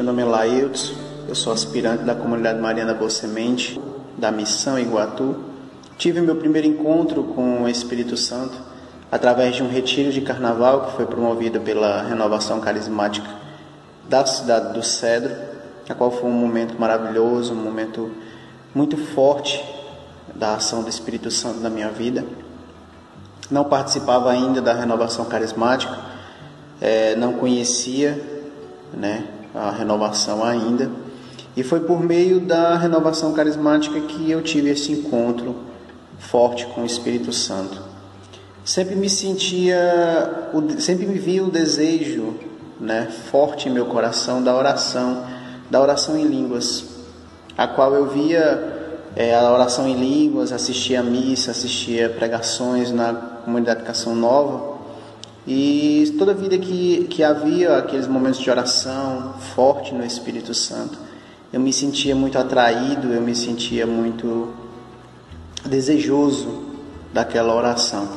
meu nome é Lailton, eu sou aspirante da comunidade Mariana Boa Semente, da Missão Iguatu. Tive meu primeiro encontro com o Espírito Santo através de um retiro de carnaval que foi promovido pela Renovação Carismática da cidade do Cedro, a qual foi um momento maravilhoso, um momento muito forte da ação do Espírito Santo na minha vida. Não participava ainda da renovação carismática, é, não conhecia né, a renovação ainda, e foi por meio da renovação carismática que eu tive esse encontro forte com o Espírito Santo. Sempre me sentia, sempre me via o desejo né, forte em meu coração da oração, da oração em línguas, a qual eu via é, a oração em línguas, assistia a missa, assistia pregações na comunidade Canção Nova. E toda vida que, que havia aqueles momentos de oração forte no Espírito Santo, eu me sentia muito atraído, eu me sentia muito desejoso daquela oração.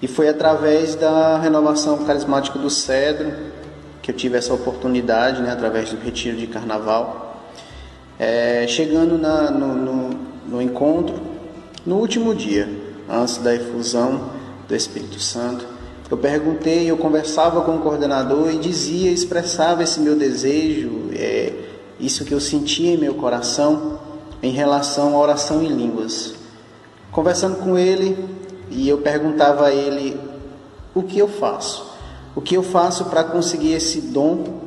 E foi através da renovação carismática do Cedro que eu tive essa oportunidade, né, através do retiro de carnaval, é, chegando na, no, no, no encontro, no último dia, antes da efusão do Espírito Santo, eu perguntei, eu conversava com o coordenador e dizia, expressava esse meu desejo, é, isso que eu sentia em meu coração em relação à oração em línguas. Conversando com ele, e eu perguntava a ele o que eu faço, o que eu faço para conseguir esse dom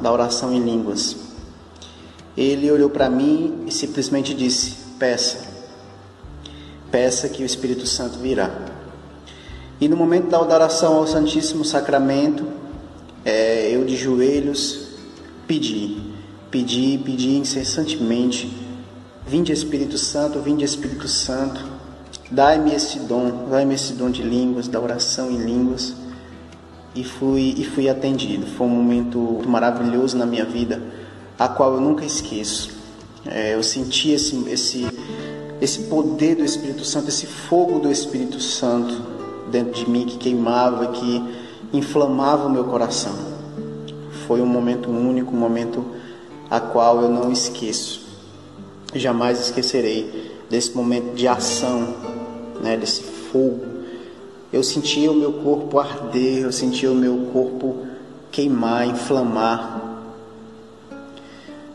da oração em línguas. Ele olhou para mim e simplesmente disse: Peça, peça que o Espírito Santo virá. E no momento da oração ao Santíssimo Sacramento, é, eu de joelhos pedi, pedi, pedi incessantemente: Vinde Espírito Santo, vinde Espírito Santo, dai-me esse dom, dai-me esse dom de línguas, da oração em línguas. E fui, e fui atendido. Foi um momento maravilhoso na minha vida a qual eu nunca esqueço. É, eu senti esse, esse, esse poder do Espírito Santo, esse fogo do Espírito Santo dentro de mim que queimava, que inflamava o meu coração. Foi um momento único, um momento a qual eu não esqueço. Jamais esquecerei desse momento de ação, né, desse fogo. Eu sentia o meu corpo arder, eu sentia o meu corpo queimar, inflamar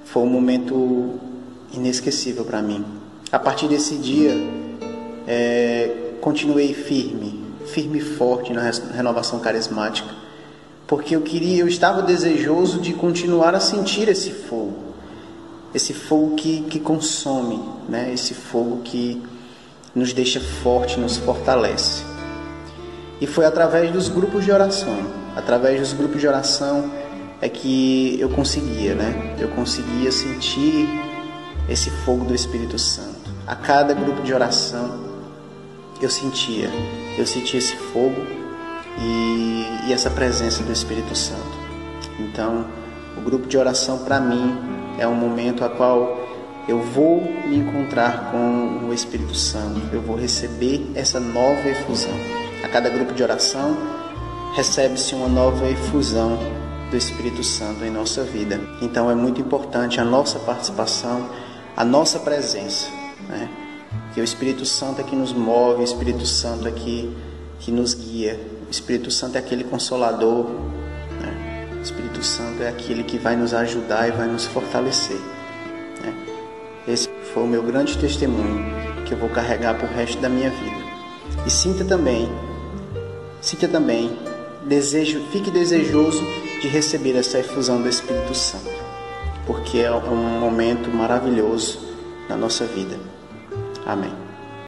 foi um momento inesquecível para mim. A partir desse dia, é, continuei firme, firme e forte na renovação carismática, porque eu queria, eu estava desejoso de continuar a sentir esse fogo, esse fogo que, que consome, né? esse fogo que nos deixa forte, nos fortalece. E foi através dos grupos de oração, através dos grupos de oração é que eu conseguia, né? Eu conseguia sentir esse fogo do Espírito Santo. A cada grupo de oração eu sentia, eu sentia esse fogo e, e essa presença do Espírito Santo. Então, o grupo de oração para mim é um momento a qual eu vou me encontrar com o Espírito Santo, eu vou receber essa nova efusão. A cada grupo de oração recebe-se uma nova efusão do Espírito Santo em nossa vida. Então é muito importante a nossa participação, a nossa presença, né? Que o Espírito Santo é que nos move, o Espírito Santo é que, que nos guia, o Espírito Santo é aquele consolador, né? o Espírito Santo é aquele que vai nos ajudar e vai nos fortalecer. Né? Esse foi o meu grande testemunho que eu vou carregar para o resto da minha vida. E sinta também, sinta também, desejo, fique desejoso de receber essa efusão do Espírito Santo, porque é um momento maravilhoso na nossa vida. Amém.